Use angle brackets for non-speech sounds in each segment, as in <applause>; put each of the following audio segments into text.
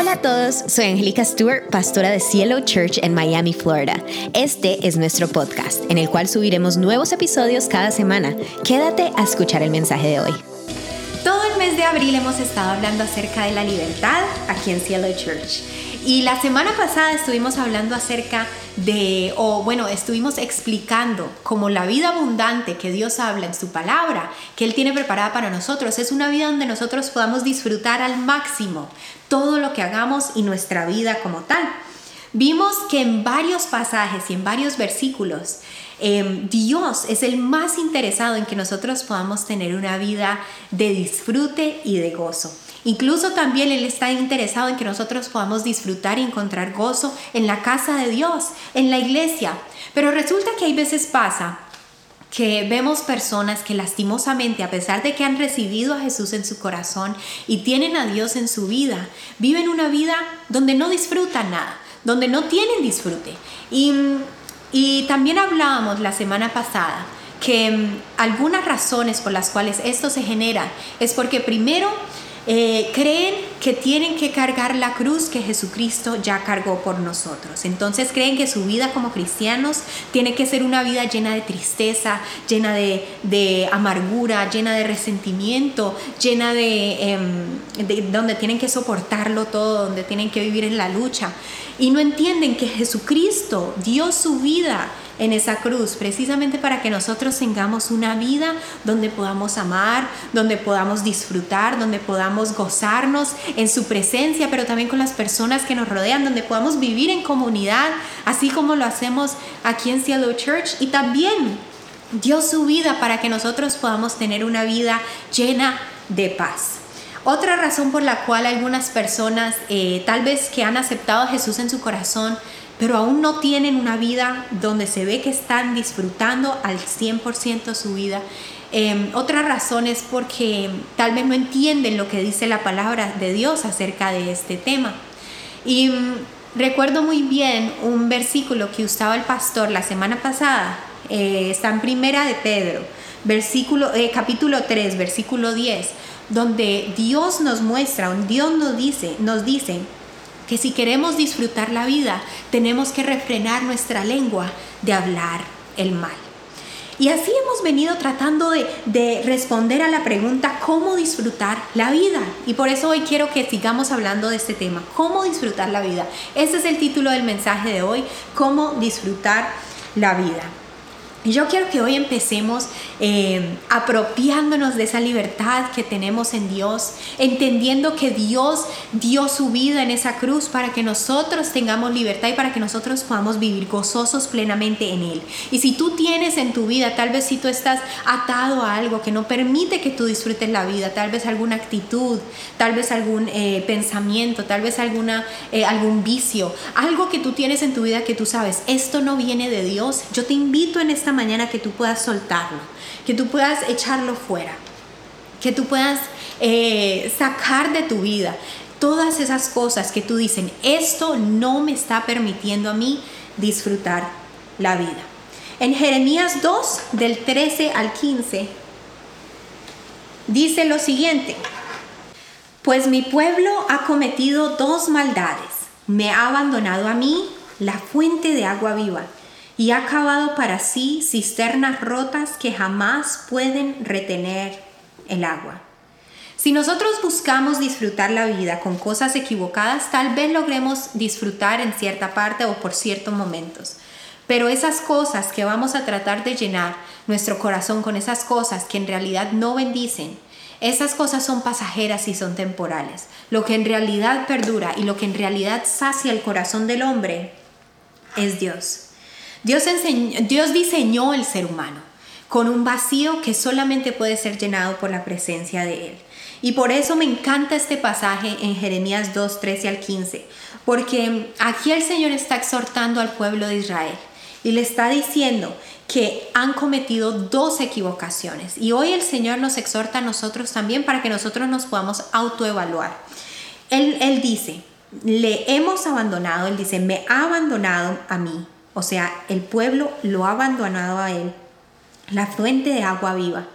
Hola a todos, soy Angélica Stewart, pastora de Cielo Church en Miami, Florida. Este es nuestro podcast, en el cual subiremos nuevos episodios cada semana. Quédate a escuchar el mensaje de hoy. Todo el mes de abril hemos estado hablando acerca de la libertad aquí en Cielo Church. Y la semana pasada estuvimos hablando acerca de, o bueno, estuvimos explicando cómo la vida abundante que Dios habla en su palabra, que Él tiene preparada para nosotros, es una vida donde nosotros podamos disfrutar al máximo todo lo que hagamos y nuestra vida como tal. Vimos que en varios pasajes y en varios versículos, em, Dios es el más interesado en que nosotros podamos tener una vida de disfrute y de gozo. Incluso también Él está interesado en que nosotros podamos disfrutar y encontrar gozo en la casa de Dios, en la iglesia. Pero resulta que hay veces pasa que vemos personas que lastimosamente, a pesar de que han recibido a Jesús en su corazón y tienen a Dios en su vida, viven una vida donde no disfrutan nada, donde no tienen disfrute. Y, y también hablábamos la semana pasada que mm, algunas razones por las cuales esto se genera es porque primero eh, creen que tienen que cargar la cruz que Jesucristo ya cargó por nosotros. Entonces creen que su vida como cristianos tiene que ser una vida llena de tristeza, llena de, amargura, llena de resentimiento, llena de, em, de donde tienen que soportarlo todo, donde tienen que vivir en la lucha. Y no entienden que Jesucristo dio su vida en esa cruz, precisamente para que nosotros tengamos una vida donde podamos amar, donde podamos disfrutar, donde podamos gozarnos en su presencia, pero también con las personas que nos rodean, donde podamos vivir en comunidad, así como lo hacemos aquí en Cielo Church y también dio su vida para que nosotros podamos tener una vida llena de paz. Otra razón por la cual algunas personas, eh, tal vez que han aceptado a Jesús en su corazón, pero aún no tienen una vida donde se ve que están disfrutando al 100% su vida. Eh, otra razón es porque tal vez no entienden lo que dice la palabra de Dios acerca de este tema. Y mm, recuerdo muy bien un versículo que usaba el pastor la semana pasada, eh, está en Primera de Pedro, versículo, eh, capítulo 3, versículo 10, donde Dios nos muestra, Dios nos dice, nos dice que si queremos disfrutar la vida, tenemos que refrenar nuestra lengua de hablar el mal. Y así hemos venido tratando de, responder a la pregunta cómo disfrutar la vida. Y por eso hoy quiero que sigamos hablando de este tema, cómo disfrutar la vida. Ese es el título del mensaje de hoy, cómo disfrutar la vida. Yo quiero que hoy empecemos eh, apropiándonos de esa libertad que tenemos en Dios, entendiendo que Dios dio su vida en esa cruz para que nosotros tengamos libertad y para que nosotros podamos vivir gozosos plenamente en Él. Y si tú tienes en tu vida, tal vez si tú estás atado a algo que no permite que tú disfrutes la vida, tal vez alguna actitud, tal vez algún eh, pensamiento, tal vez alguna, eh, algún vicio, algo que tú tienes en tu vida que tú sabes, esto no viene de Dios, yo te invito en esta mañana que tú puedas soltarlo, que tú puedas echarlo fuera, que tú puedas eh, sacar de tu vida todas esas cosas que tú dicen, esto no me está permitiendo a mí disfrutar la vida. En Jeremías 2, del 13 al 15, dice lo siguiente, pues mi pueblo ha cometido dos maldades, me ha abandonado a mí, la fuente de agua viva y ha cavado para sí cisternas rotas que jamás pueden retener el agua. Si nosotros buscamos disfrutar la vida con cosas equivocadas, tal vez logremos disfrutar en cierta parte o por ciertos momentos. Pero esas cosas que vamos a tratar de llenar nuestro corazón con esas cosas que en realidad no bendicen, esas cosas son pasajeras y son temporales. Lo que en realidad perdura y lo que en realidad sacia el corazón del hombre es Dios. Dios, diseñó el ser humano con un vacío que solamente puede ser llenado por la presencia de Él. Y por eso me encanta este pasaje en Jeremías 2, 13 al 15, porque aquí el Señor está exhortando al pueblo de Israel y le está diciendo que han cometido dos equivocaciones. Y hoy el Señor nos exhorta a nosotros también para que nosotros nos podamos autoevaluar. Él, él dice, le hemos abandonado, Él dice, me ha abandonado a mí o sea, el pueblo lo ha abandonado a él, la fuente de agua viva.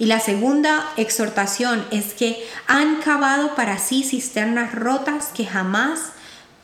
Y la segunda exhortación es que han cavado para sí cisternas rotas que jamás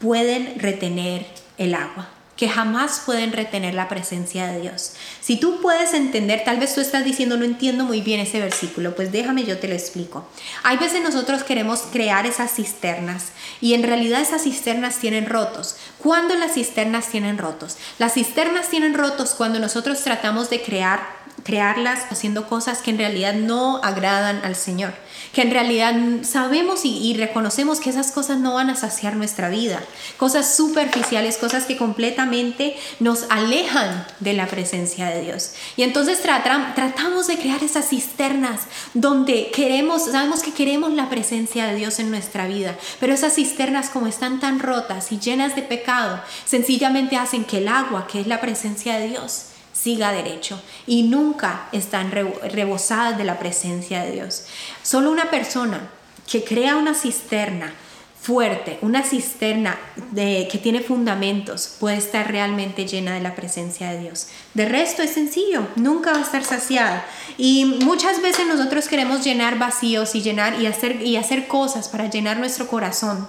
pueden retener el agua que jamás pueden retener la presencia de Dios. Si tú puedes entender, tal vez tú estás diciendo, no entiendo muy bien ese versículo, pues déjame, yo te lo explico. Hay veces nosotros queremos crear esas cisternas y en realidad esas cisternas tienen rotos. ¿Cuándo las cisternas tienen rotos? Las cisternas tienen rotos cuando nosotros tratamos de crear crearlas haciendo cosas que en realidad no agradan al Señor, que en realidad sabemos y, reconocemos que esas cosas no van a saciar nuestra vida, cosas superficiales, cosas que completamente nos alejan de la presencia de Dios. Y entonces tratamos de crear esas cisternas donde queremos, sabemos que queremos la presencia de Dios en nuestra vida, pero esas cisternas como están tan rotas y llenas de pecado, sencillamente hacen que el agua, que es la presencia de Dios, siga derecho y nunca están rebosadas de la presencia de Dios. Solo una persona que crea una cisterna fuerte, una cisterna que tiene fundamentos, puede estar realmente llena de la presencia de Dios. De resto es sencillo, nunca va a estar saciada. Y muchas veces nosotros queremos llenar vacíos y llenar y hacer, y hacer cosas para llenar nuestro corazón.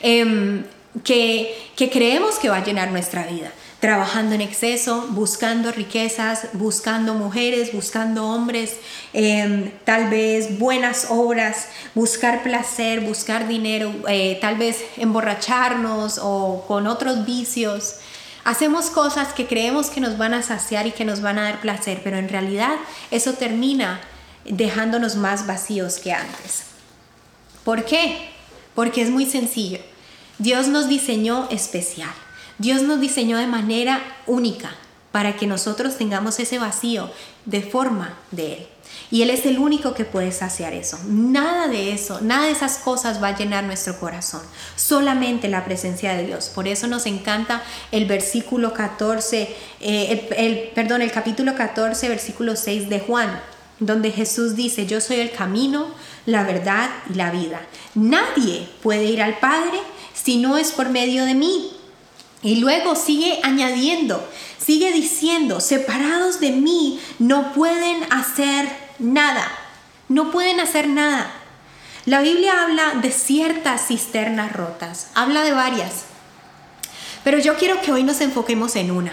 Em, que creemos que va a llenar nuestra vida trabajando en exceso, buscando riquezas, buscando mujeres, buscando hombres, em, tal vez buenas obras, buscar placer, buscar dinero, eh, tal vez emborracharnos o con otros vicios. Hacemos cosas que creemos que nos van a saciar y que nos van a dar placer, pero en realidad eso termina dejándonos más vacíos que antes. ¿Por qué? Porque es muy sencillo. Dios nos diseñó especial. Dios nos diseñó de manera única para que nosotros tengamos ese vacío de forma de Él. Y Él es el único que puede saciar eso. Nada de eso, nada de esas cosas va a llenar nuestro corazón. Solamente la presencia de Dios. Por eso nos encanta el versículo 14, eh, el, perdón, el capítulo 14, versículo 6 de Juan, donde Jesús dice, yo soy el camino, la verdad y la vida. Nadie puede ir al Padre si no es por medio de mí. Y luego sigue añadiendo, sigue diciendo, separados de mí no pueden hacer nada, no pueden hacer nada. La Biblia habla de ciertas cisternas rotas, habla de varias, pero yo quiero que hoy nos enfoquemos en una,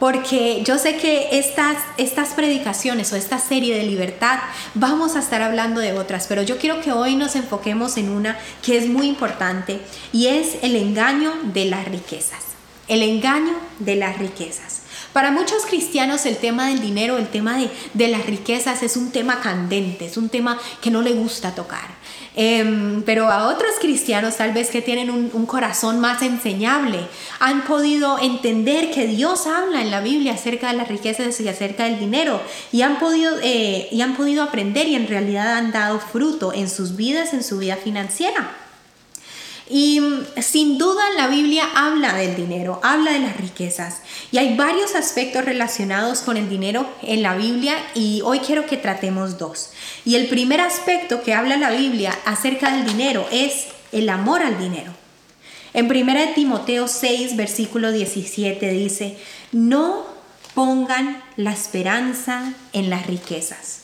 porque yo sé que estas, estas predicaciones o esta serie de libertad vamos a estar hablando de otras, pero yo quiero que hoy nos enfoquemos en una que es muy importante y es el engaño de las riquezas el engaño de las riquezas. Para muchos cristianos el tema del dinero, el tema de, las riquezas es un tema candente, es un tema que no le gusta tocar. Em, pero a otros cristianos tal vez que tienen un, corazón más enseñable, han podido entender que Dios habla en la Biblia acerca de las riquezas y acerca del dinero y han podido, eh, y han podido aprender y en realidad han dado fruto en sus vidas, en su vida financiera. Y mm, sin duda la Biblia habla del dinero, habla de las riquezas. Y hay varios aspectos relacionados con el dinero en la Biblia y hoy quiero que tratemos dos. Y el primer aspecto que habla la Biblia acerca del dinero es el amor al dinero. En 1 Timoteo 6, versículo 17 dice, no pongan la esperanza en las riquezas.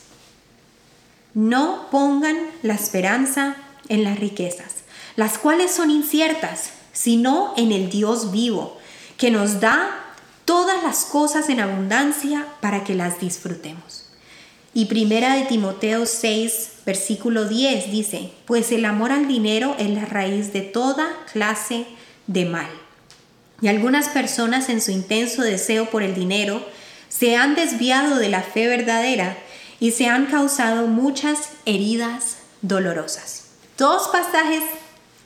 No pongan la esperanza en las riquezas las cuales son inciertas, sino en el Dios vivo, que nos da todas las cosas en abundancia para que las disfrutemos. Y primera de Timoteo 6, versículo 10 dice, pues el amor al dinero es la raíz de toda clase de mal. Y algunas personas en su intenso deseo por el dinero se han desviado de la fe verdadera y se han causado muchas heridas dolorosas. Dos pasajes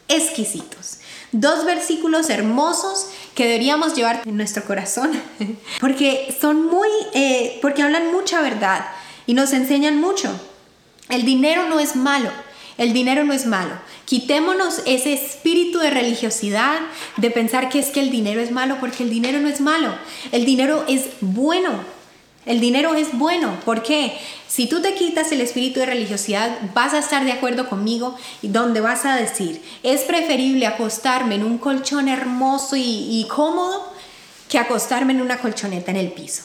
exquisitos. Dos versículos hermosos que deberíamos llevar en nuestro corazón, <laughs> porque son muy, eh, porque hablan mucha verdad y nos enseñan mucho. El dinero no es malo, el dinero no es malo. Quitémonos ese espíritu de religiosidad, de pensar que es que el dinero es malo, porque el dinero no es malo. El dinero es bueno. El dinero es bueno. ¿Por qué? Si tú te quitas el espíritu de religiosidad, vas a estar de acuerdo conmigo y donde vas a decir, es preferible acostarme en un colchón hermoso y, cómodo que acostarme en una colchoneta en el piso.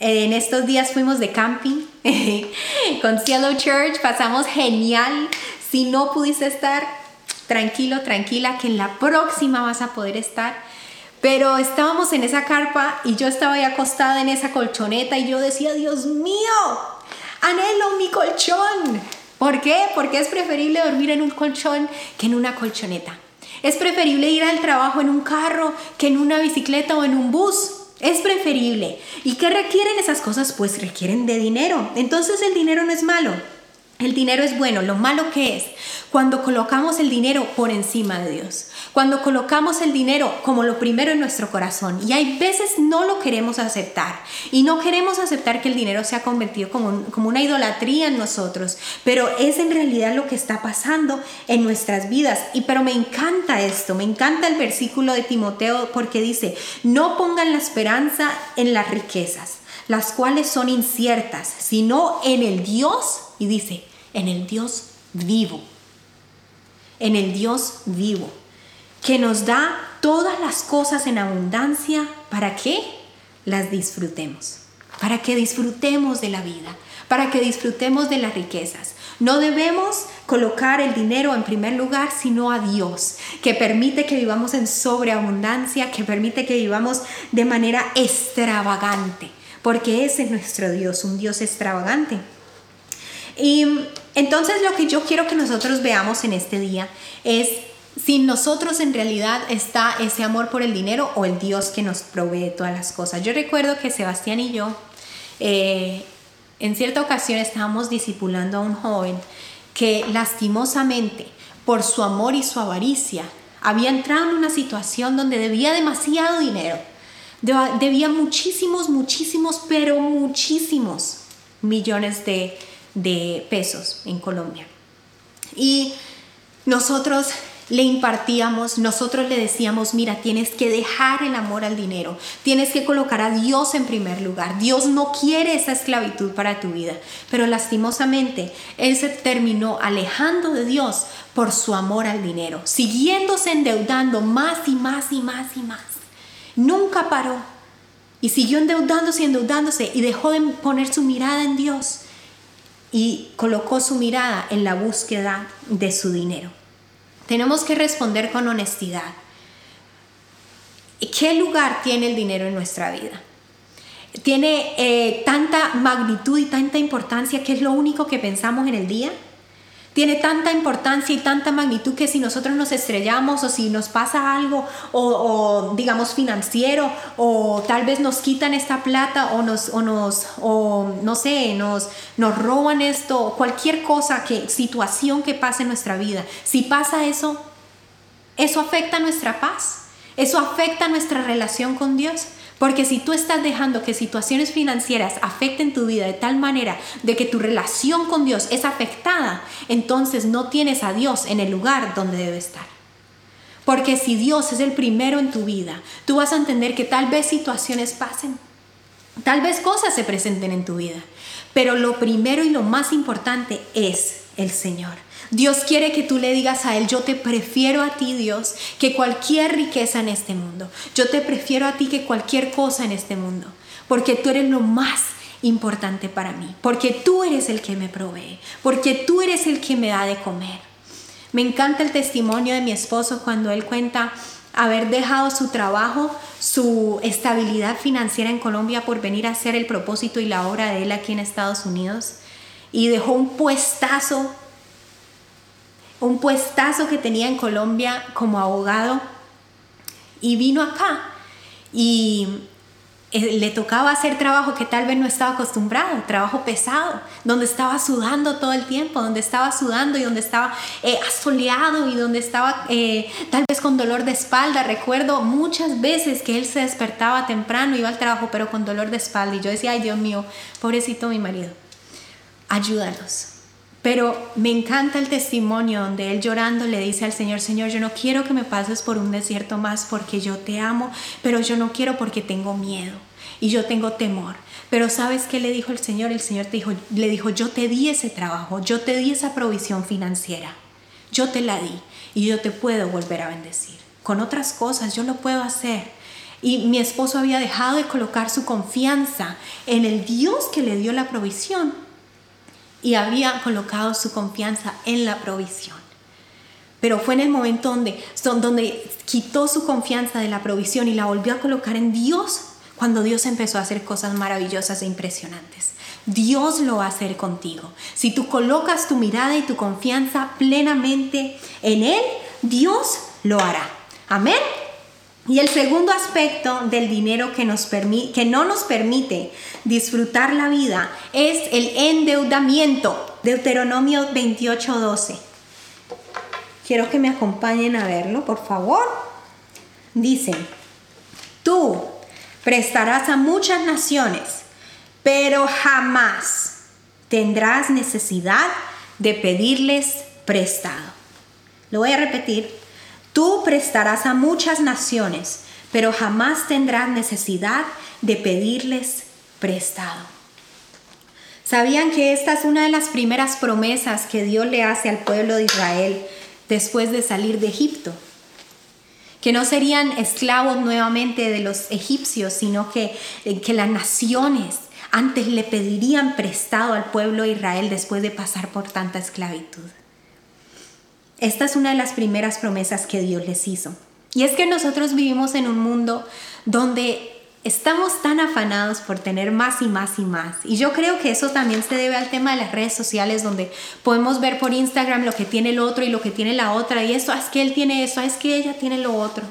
En estos días fuimos de camping <laughs> con Cielo Church, pasamos genial. Si no pudiste estar, tranquilo, tranquila, que en la próxima vas a poder estar. Pero estábamos en esa carpa y yo estaba ahí acostada en esa colchoneta y yo decía, Dios mío, anhelo mi colchón. ¿Por qué? Porque es preferible dormir en un colchón que en una colchoneta. Es preferible ir al trabajo en un carro que en una bicicleta o en un bus. Es preferible. ¿Y qué requieren esas cosas? Pues requieren de dinero. Entonces el dinero no es malo. El dinero es bueno, lo malo que es cuando colocamos el dinero por encima de Dios, cuando colocamos el dinero como lo primero en nuestro corazón y hay veces no lo queremos aceptar y no queremos aceptar que el dinero se ha convertido como, como una idolatría en nosotros, pero es en realidad lo que está pasando en nuestras vidas. Y pero me encanta esto, me encanta el versículo de Timoteo porque dice, no pongan la esperanza en las riquezas, las cuales son inciertas, sino en el Dios, y dice, en el Dios vivo en el Dios vivo, que nos da todas las cosas en abundancia para que las disfrutemos, para que disfrutemos de la vida, para que disfrutemos de las riquezas. No debemos colocar el dinero en primer lugar, sino a Dios, que permite que vivamos en sobreabundancia, que permite que vivamos de manera extravagante, porque ese es nuestro Dios, un Dios extravagante. Y entonces lo que yo quiero que nosotros veamos en este día es si nosotros en realidad está ese amor por el dinero o el Dios que nos provee todas las cosas. Yo recuerdo que Sebastián y yo eh, en cierta ocasión estábamos discipulando a un joven que lastimosamente por su amor y su avaricia había entrado en una situación donde debía demasiado dinero. Debía muchísimos, muchísimos, pero muchísimos millones de de pesos en Colombia. Y nosotros le impartíamos, nosotros le decíamos, mira, tienes que dejar el amor al dinero, tienes que colocar a Dios en primer lugar. Dios no quiere esa esclavitud para tu vida, pero lastimosamente Él se terminó alejando de Dios por su amor al dinero, siguiéndose endeudando más y más y más y más. Nunca paró y siguió endeudándose y endeudándose y dejó de poner su mirada en Dios y colocó su mirada en la búsqueda de su dinero. Tenemos que responder con honestidad. ¿Qué lugar tiene el dinero en nuestra vida? ¿Tiene eh, tanta magnitud y tanta importancia que es lo único que pensamos en el día? Tiene tanta importancia y tanta magnitud que si nosotros nos estrellamos o si nos pasa algo o, digamos financiero o tal vez nos quitan esta plata o nos o nos o no sé nos nos roban esto cualquier cosa que situación que pase en nuestra vida. Si pasa eso eso afecta nuestra paz eso afecta nuestra relación con Dios porque si tú estás dejando que situaciones financieras afecten tu vida de tal manera de que tu relación con Dios es afectada, entonces no tienes a Dios en el lugar donde debe estar. Porque si Dios es el primero en tu vida, tú vas a entender que tal vez situaciones pasen, tal vez cosas se presenten en tu vida, pero lo primero y lo más importante es el Señor. Dios quiere que tú le digas a Él, yo te prefiero a ti Dios que cualquier riqueza en este mundo. Yo te prefiero a ti que cualquier cosa en este mundo. Porque tú eres lo más importante para mí. Porque tú eres el que me provee. Porque tú eres el que me da de comer. Me encanta el testimonio de mi esposo cuando él cuenta haber dejado su trabajo, su estabilidad financiera en Colombia por venir a hacer el propósito y la obra de él aquí en Estados Unidos. Y dejó un puestazo un puestazo que tenía en Colombia como abogado y vino acá y eh, le tocaba hacer trabajo que tal vez no estaba acostumbrado, trabajo pesado, donde estaba sudando todo el tiempo, donde estaba sudando y donde estaba eh, asoleado y donde estaba eh, tal vez con dolor de espalda. Recuerdo muchas veces que él se despertaba temprano, iba al trabajo, pero con dolor de espalda. Y yo decía, ay Dios mío, pobrecito mi marido, ayúdalos, pero me encanta el testimonio donde él llorando le dice al Señor, Señor, yo no quiero que me pases por un desierto más porque yo te amo, pero yo no quiero porque tengo miedo y yo tengo temor. Pero ¿sabes qué le dijo el Señor? El Señor te dijo, le dijo, yo te di ese trabajo, yo te di esa provisión financiera, yo te la di y yo te puedo volver a bendecir. Con otras cosas yo lo puedo hacer. Y mi esposo había dejado de colocar su confianza en el Dios que le dio la provisión y había colocado su confianza en la provisión. Pero fue en el momento donde, donde quitó su confianza de la provisión y la volvió a colocar en Dios cuando Dios empezó a hacer cosas maravillosas e impresionantes. Dios lo va a hacer contigo. Si tú colocas tu mirada y tu confianza plenamente en Él, Dios lo hará. Amén. Y el segundo aspecto del dinero que, nos que no nos permite disfrutar la vida es el endeudamiento. Deuteronomio 28:12. Quiero que me acompañen a verlo, por favor. Dice, tú prestarás a muchas naciones, pero jamás tendrás necesidad de pedirles prestado. Lo voy a repetir. Tú prestarás a muchas naciones, pero jamás tendrás necesidad de pedirles prestado. ¿Sabían que esta es una de las primeras promesas que Dios le hace al pueblo de Israel después de salir de Egipto? Que no serían esclavos nuevamente de los egipcios, sino que, que las naciones antes le pedirían prestado al pueblo de Israel después de pasar por tanta esclavitud. Esta es una de las primeras promesas que Dios les hizo. Y es que nosotros vivimos en un mundo donde estamos tan afanados por tener más y más y más. Y yo creo que eso también se debe al tema de las redes sociales, donde podemos ver por Instagram lo que tiene el otro y lo que tiene la otra. Y eso es que él tiene eso, es que ella tiene lo otro.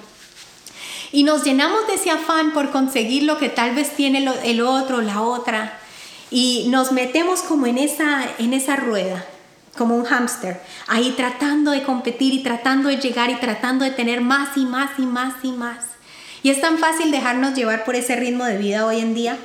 Y nos llenamos de ese afán por conseguir lo que tal vez tiene el otro, la otra. Y nos metemos como en esa, en esa rueda como un hámster, ahí tratando de competir y tratando de llegar y tratando de tener más y más y más y más. Y es tan fácil dejarnos llevar por ese ritmo de vida hoy en día,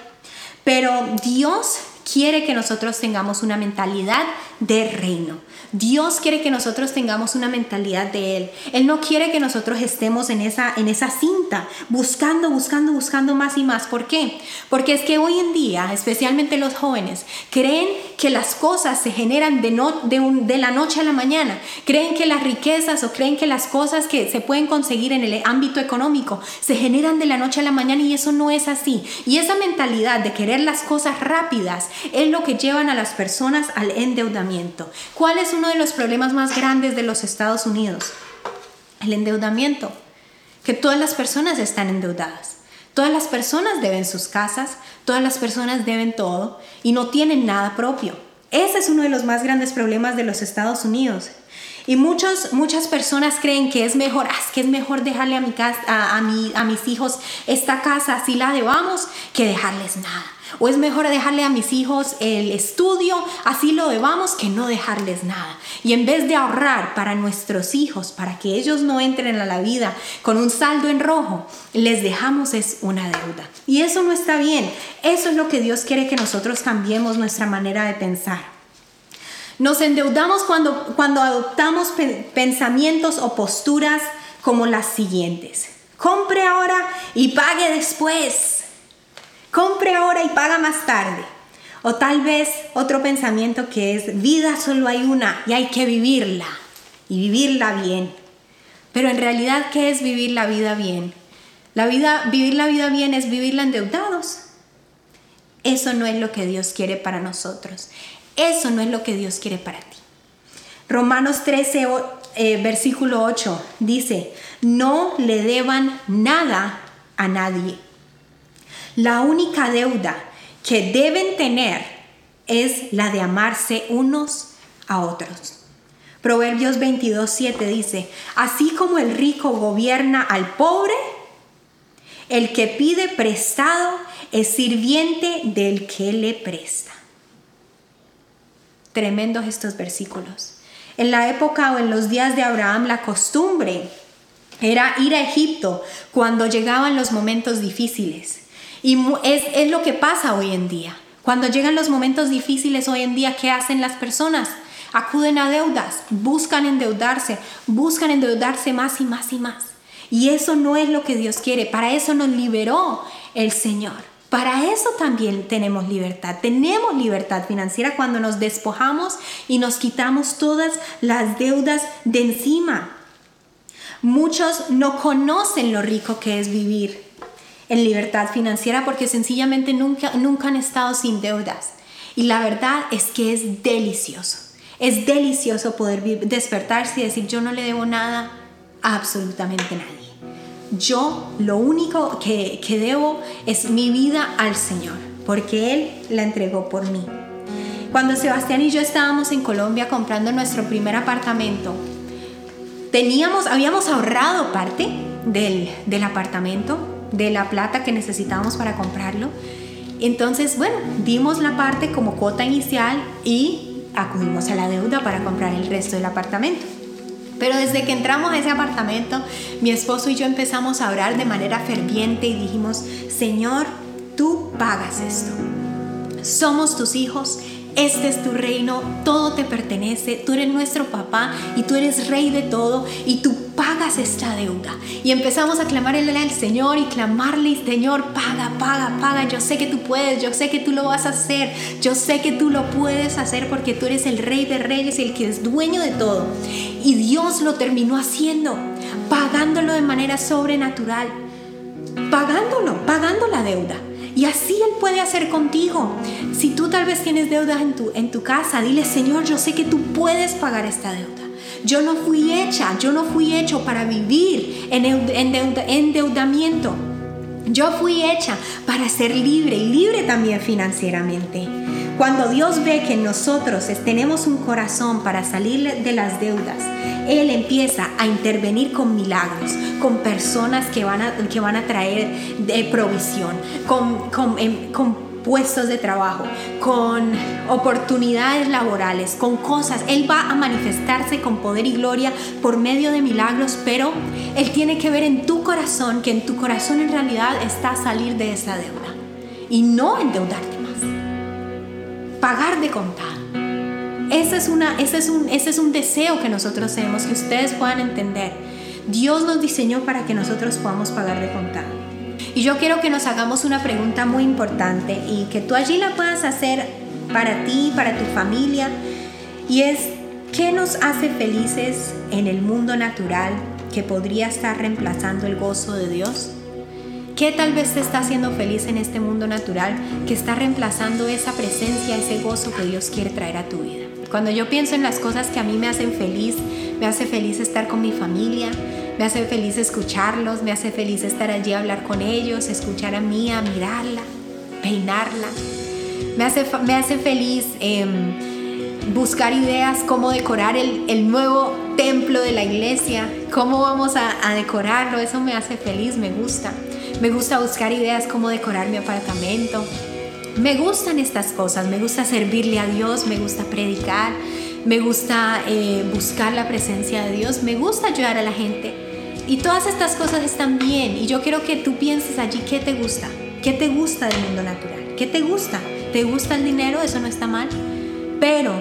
pero Dios quiere que nosotros tengamos una mentalidad de reino. Dios quiere que nosotros tengamos una mentalidad de Él. Él no quiere que nosotros estemos en esa, en esa cinta, buscando, buscando, buscando más y más. ¿Por qué? Porque es que hoy en día, especialmente los jóvenes, creen que las cosas se generan de, no, de, de la noche a la mañana. Creen que las riquezas o creen que las cosas que se pueden conseguir en el ámbito económico se generan de la noche a la mañana y eso no es así. Y esa mentalidad de querer las cosas rápidas es lo que llevan a las personas al endeudamiento. ¿Cuál es uno de los problemas más grandes de los Estados Unidos? El endeudamiento. Que todas las personas están endeudadas. Todas las personas deben sus casas, todas las personas deben todo y no tienen nada propio. Ese es uno de los más grandes problemas de los Estados Unidos. Y muchos, muchas personas creen que es mejor, ah, que es mejor dejarle a, mi casa, a, mi, a mis hijos esta casa, así la debamos, que dejarles nada. O es mejor dejarle a mis hijos el estudio, así lo debamos, que no dejarles nada. Y en vez de ahorrar para nuestros hijos, para que ellos no entren a la vida con un saldo en rojo, les dejamos es una deuda. Y eso no está bien. Eso es lo que Dios quiere que nosotros cambiemos nuestra manera de pensar. Nos endeudamos cuando, cuando adoptamos pensamientos o posturas como las siguientes. Compre ahora y pague después. Compre ahora y paga más tarde. O tal vez otro pensamiento que es vida solo hay una y hay que vivirla y vivirla bien. Pero en realidad, ¿qué es vivir la vida bien? La vida, vivir la vida bien es vivirla endeudados. Eso no es lo que Dios quiere para nosotros. Eso no es lo que Dios quiere para ti. Romanos 13, eh, versículo 8 dice, no le deban nada a nadie. La única deuda que deben tener es la de amarse unos a otros. Proverbios 22, 7 dice, así como el rico gobierna al pobre, el que pide prestado es sirviente del que le presta. Tremendos estos versículos. En la época o en los días de Abraham la costumbre era ir a Egipto cuando llegaban los momentos difíciles. Y es, es lo que pasa hoy en día. Cuando llegan los momentos difíciles hoy en día, ¿qué hacen las personas? Acuden a deudas, buscan endeudarse, buscan endeudarse más y más y más. Y eso no es lo que Dios quiere. Para eso nos liberó el Señor. Para eso también tenemos libertad. Tenemos libertad financiera cuando nos despojamos y nos quitamos todas las deudas de encima. Muchos no conocen lo rico que es vivir en libertad financiera porque sencillamente nunca, nunca han estado sin deudas. Y la verdad es que es delicioso. Es delicioso poder despertarse y decir, yo no le debo nada a absolutamente nadie. Yo lo único que, que debo es mi vida al Señor, porque Él la entregó por mí. Cuando Sebastián y yo estábamos en Colombia comprando nuestro primer apartamento, teníamos, habíamos ahorrado parte del, del apartamento, de la plata que necesitábamos para comprarlo. Entonces, bueno, dimos la parte como cuota inicial y acudimos a la deuda para comprar el resto del apartamento. Pero desde que entramos a ese apartamento, mi esposo y yo empezamos a orar de manera ferviente y dijimos, Señor, tú pagas esto. Somos tus hijos, este es tu reino, todo te pertenece, tú eres nuestro papá y tú eres rey de todo y tú pagas esta deuda. Y empezamos a clamarle al Señor y clamarle, Señor, paga, paga, paga, yo sé que tú puedes, yo sé que tú lo vas a hacer, yo sé que tú lo puedes hacer porque tú eres el rey de reyes y el que es dueño de todo. Y Dios lo terminó haciendo, pagándolo de manera sobrenatural, pagándolo, pagando la deuda. Y así Él puede hacer contigo. Si tú tal vez tienes deudas en tu, en tu casa, dile, Señor, yo sé que tú puedes pagar esta deuda. Yo no fui hecha, yo no fui hecho para vivir en endeudamiento. Yo fui hecha para ser libre y libre también financieramente. Cuando Dios ve que nosotros tenemos un corazón para salir de las deudas, Él empieza a intervenir con milagros, con personas que van a, que van a traer de provisión, con, con, em, con puestos de trabajo, con oportunidades laborales, con cosas. Él va a manifestarse con poder y gloria por medio de milagros, pero Él tiene que ver en tu corazón que en tu corazón en realidad está salir de esa deuda y no endeudarte pagar de contado. Ese es, una, ese, es un, ese es un deseo que nosotros tenemos, que ustedes puedan entender. Dios nos diseñó para que nosotros podamos pagar de contado. Y yo quiero que nos hagamos una pregunta muy importante y que tú allí la puedas hacer para ti, para tu familia. Y es, ¿qué nos hace felices en el mundo natural que podría estar reemplazando el gozo de Dios? ¿Qué tal vez te está haciendo feliz en este mundo natural que está reemplazando esa presencia, ese gozo que Dios quiere traer a tu vida? Cuando yo pienso en las cosas que a mí me hacen feliz, me hace feliz estar con mi familia, me hace feliz escucharlos, me hace feliz estar allí a hablar con ellos, escuchar a Mía, mirarla, peinarla. Me hace, me hace feliz em, buscar ideas, cómo decorar el, nuevo templo de la iglesia, cómo vamos a, a decorarlo, eso me hace feliz, me gusta. Me gusta buscar ideas cómo decorar mi apartamento. Me gustan estas cosas, me gusta servirle a Dios, me gusta predicar, me gusta eh, buscar la presencia de Dios, me gusta ayudar a la gente. Y todas estas cosas están bien y yo quiero que tú pienses allí qué te gusta, qué te gusta del mundo natural, qué te gusta. ¿Te gusta el dinero? Eso no está mal. Pero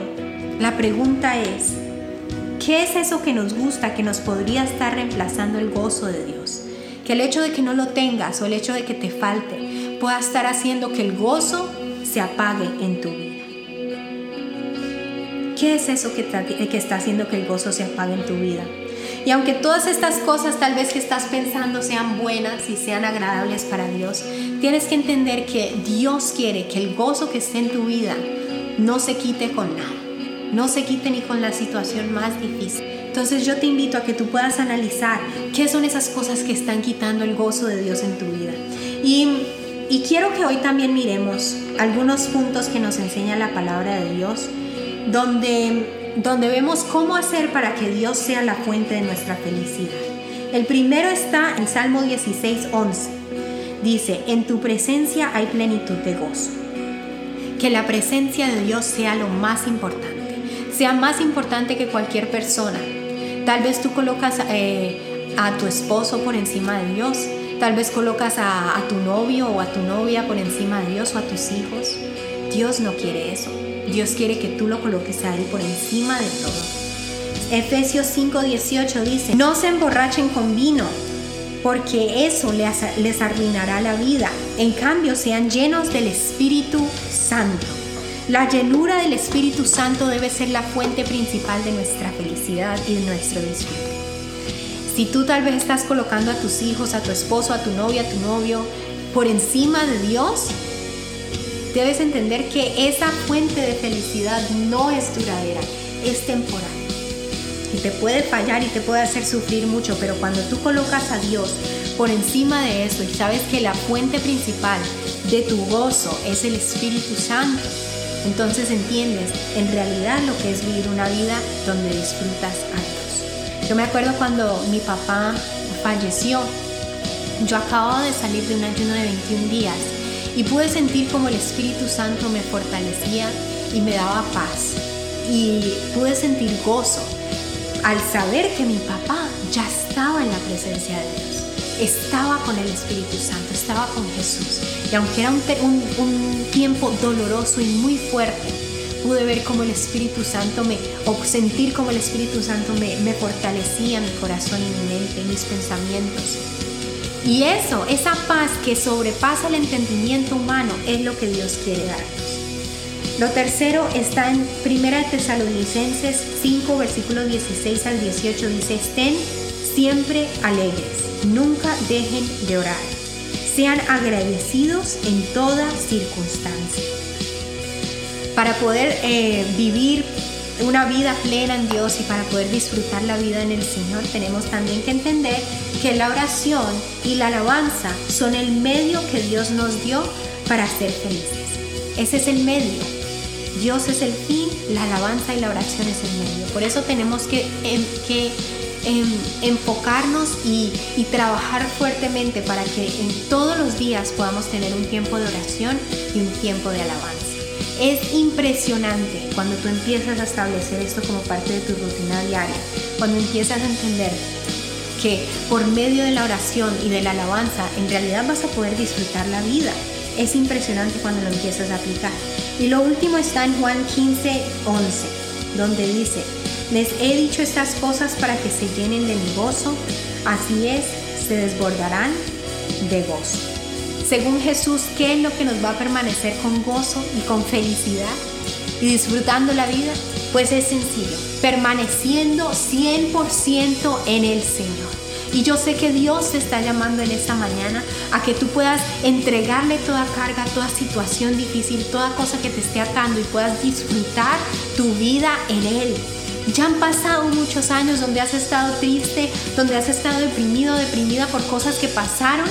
la pregunta es, ¿qué es eso que nos gusta que nos podría estar reemplazando el gozo de Dios? que el hecho de que no lo tengas o el hecho de que te falte pueda estar haciendo que el gozo se apague en tu vida. ¿Qué es eso que está, haciendo que el gozo se apague en tu vida? Y aunque todas estas cosas tal vez que estás pensando sean buenas y sean agradables para Dios, tienes que entender que Dios quiere que el gozo que esté en tu vida no se quite con nada, no se quite ni con la situación más difícil. Entonces yo te invito a que tú puedas analizar qué son esas cosas que están quitando el gozo de Dios en tu vida. Y, quiero que hoy también miremos algunos puntos que nos enseña la palabra de Dios, donde, donde vemos cómo hacer para que Dios sea la fuente de nuestra felicidad. El primero está en Salmo 16, 11. Dice, en tu presencia hay plenitud de gozo. Que la presencia de Dios sea lo más importante, sea más importante que cualquier persona, Tal vez tú colocas eh, a tu esposo por encima de Dios. Tal vez colocas a, tu novio o a tu novia por encima de Dios o a tus hijos. Dios no quiere eso. Dios quiere que tú lo coloques a Él por encima de todo. Efesios 5:18 dice, no se emborrachen con vino, porque eso les, arruinará la vida. En cambio, sean llenos del Espíritu Santo la llenura del Espíritu Santo debe ser la fuente principal de nuestra felicidad y de nuestro disfrute. Si tú tal vez estás colocando a tus hijos, a tu esposo, a tu novia, a tu novio por encima de Dios, debes entender que esa fuente de felicidad no es duradera, es temporal. Y te puede fallar y te puede hacer sufrir mucho, pero cuando tú colocas a Dios por encima de eso y sabes que la fuente principal de tu gozo es el Espíritu Santo, entonces entiendes en realidad lo que es vivir una vida donde disfrutas a Dios. Yo me acuerdo cuando mi papá falleció, yo acababa de salir de un ayuno de 21 días y pude sentir como el Espíritu Santo me fortalecía y me daba paz. Y pude sentir gozo al saber que mi papá ya estaba en la presencia de Dios. Estaba con el Espíritu Santo, estaba con Jesús. Y aunque era un, tiempo doloroso y muy fuerte, pude ver como el Espíritu Santo me, o sentir como el Espíritu Santo me, me fortalecía mi corazón y mi mente, mis pensamientos. Y eso, esa paz que sobrepasa el entendimiento humano, es lo que Dios quiere darnos. Lo tercero está en 1 Tesalonicenses 5, versículos 16 al 18. Dice, estén siempre alegres, nunca dejen de orar. Sean agradecidos en toda circunstancia. Para poder eh, vivir una vida plena en Dios y para poder disfrutar la vida en el Señor, tenemos también que entender que la oración y la alabanza son el medio que Dios nos dio para ser felices. Ese es el medio. Dios es el fin, la alabanza y la oración es el medio. Por eso tenemos que, em, em, enfocarnos y, y trabajar fuertemente para que en todos los días podamos tener un tiempo de oración y un tiempo de alabanza. Es impresionante cuando tú empiezas a establecer esto como parte de tu rutina diaria, cuando empiezas a entender que por medio de la oración y de la alabanza en realidad vas a poder disfrutar la vida. Es impresionante cuando lo empiezas a aplicar. Y lo último está en Juan 15, 11, donde dice, les he dicho estas cosas para que se llenen de mi gozo, así es, se desbordarán de gozo. Según Jesús, ¿qué es lo que nos va a permanecer con gozo y con felicidad y disfrutando la vida? Pues es sencillo, permaneciendo 100% en el Señor. Y yo sé que Dios te está llamando en esta mañana a que tú puedas entregarle toda carga, toda situación difícil, toda cosa que te esté atando y puedas disfrutar tu vida en Él. Ya han pasado muchos años donde has estado triste, donde has estado deprimido, deprimida por cosas que pasaron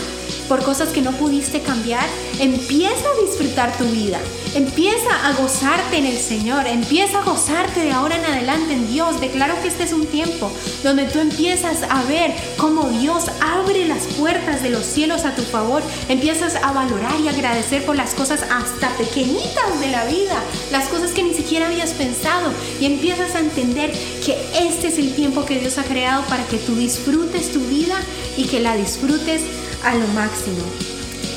por cosas que no pudiste cambiar, empieza a disfrutar tu vida, empieza a gozarte en el Señor, empieza a gozarte de ahora en adelante en Dios. Declaro que este es un tiempo donde tú empiezas a ver cómo Dios abre las puertas de los cielos a tu favor, empiezas a valorar y agradecer por las cosas hasta pequeñitas de la vida, las cosas que ni siquiera habías pensado. Y empiezas a entender que este es el tiempo que Dios ha creado para que tú disfrutes tu vida y que la disfrutes a lo máximo.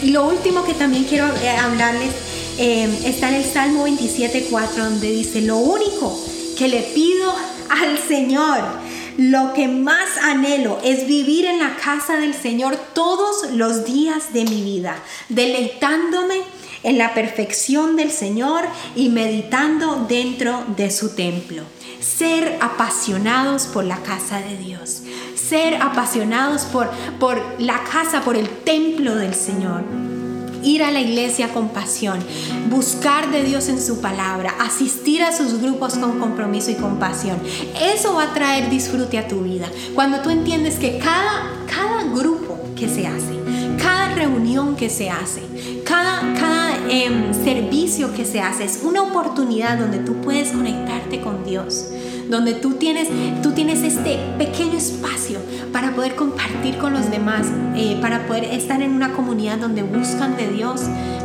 Y lo último que también quiero eh, hablarles eh, está en el Salmo 27.4 donde dice, lo único que le pido al Señor, lo que más anhelo es vivir en la casa del Señor todos los días de mi vida, deleitándome en la perfección del Señor y meditando dentro de su templo. Ser apasionados por la casa de Dios ser apasionados por, por la casa, por el templo del Señor. Ir a la iglesia con pasión, buscar de Dios en su palabra, asistir a sus grupos con compromiso y compasión. Eso va a traer disfrute a tu vida. Cuando tú entiendes que cada, cada grupo que se hace, cada reunión que se hace, cada, cada em, servicio que se hace es una oportunidad donde tú puedes conectarte con Dios donde tú tienes, tú tienes este pequeño espacio para poder compartir con los demás, eh, para poder estar en una comunidad donde buscan de Dios,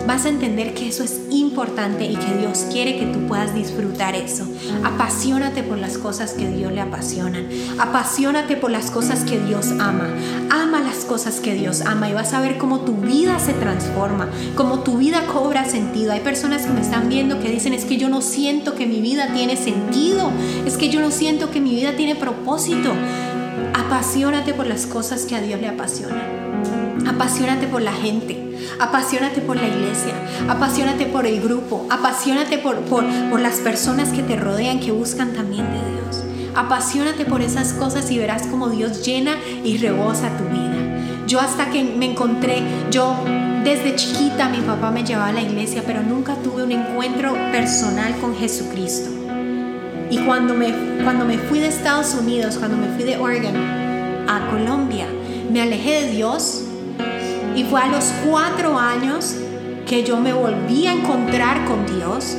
vas a entender que eso es importante y que Dios quiere que tú puedas disfrutar eso. Apasionate por las cosas que Dios le apasionan. Apasionate por las cosas que Dios ama. Ama las cosas que Dios ama y vas a ver cómo tu vida se transforma, cómo tu vida cobra sentido. Hay personas que me están viendo que dicen es que yo no siento que mi vida tiene sentido, es que no siento que mi vida tiene propósito. Apasionate por las cosas que a Dios le apasionan. Apasionate por la gente. Apasionate por la iglesia. Apasionate por el grupo. Apasionate por, por, por las personas que te rodean, que buscan también de Dios. Apasionate por esas cosas y verás cómo Dios llena y rebosa tu vida. Yo hasta que me encontré, yo desde chiquita mi papá me llevaba a la iglesia, pero nunca tuve un encuentro personal con Jesucristo. Y cuando me, cuando me fui de Estados Unidos, cuando me fui de Oregon a Colombia, me alejé de Dios y fue a los cuatro años que yo me volví a encontrar con Dios.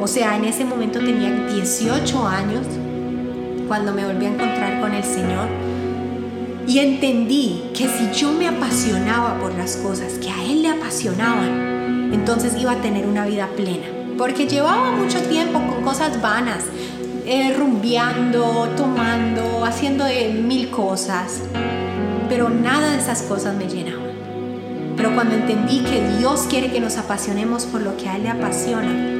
O sea, en ese momento tenía 18 años cuando me volví a encontrar con el Señor. Y entendí que si yo me apasionaba por las cosas que a Él le apasionaban, entonces iba a tener una vida plena. Porque llevaba mucho tiempo con cosas vanas, eh, rumbeando, tomando, haciendo mil cosas. Pero nada de esas cosas me llenaba. Pero cuando entendí que Dios quiere que nos apasionemos por lo que a Él le apasiona,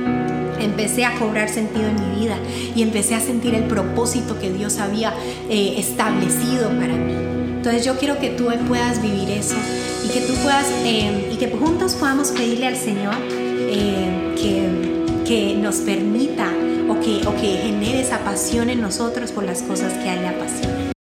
empecé a cobrar sentido en mi vida y empecé a sentir el propósito que Dios había eh, establecido para mí. Entonces yo quiero que tú puedas vivir eso y que tú puedas eh, y que juntos podamos pedirle al Señor eh, que, que, nos permita que, o que genere esa pasión en nosotros por las cosas que a Él le apasionan.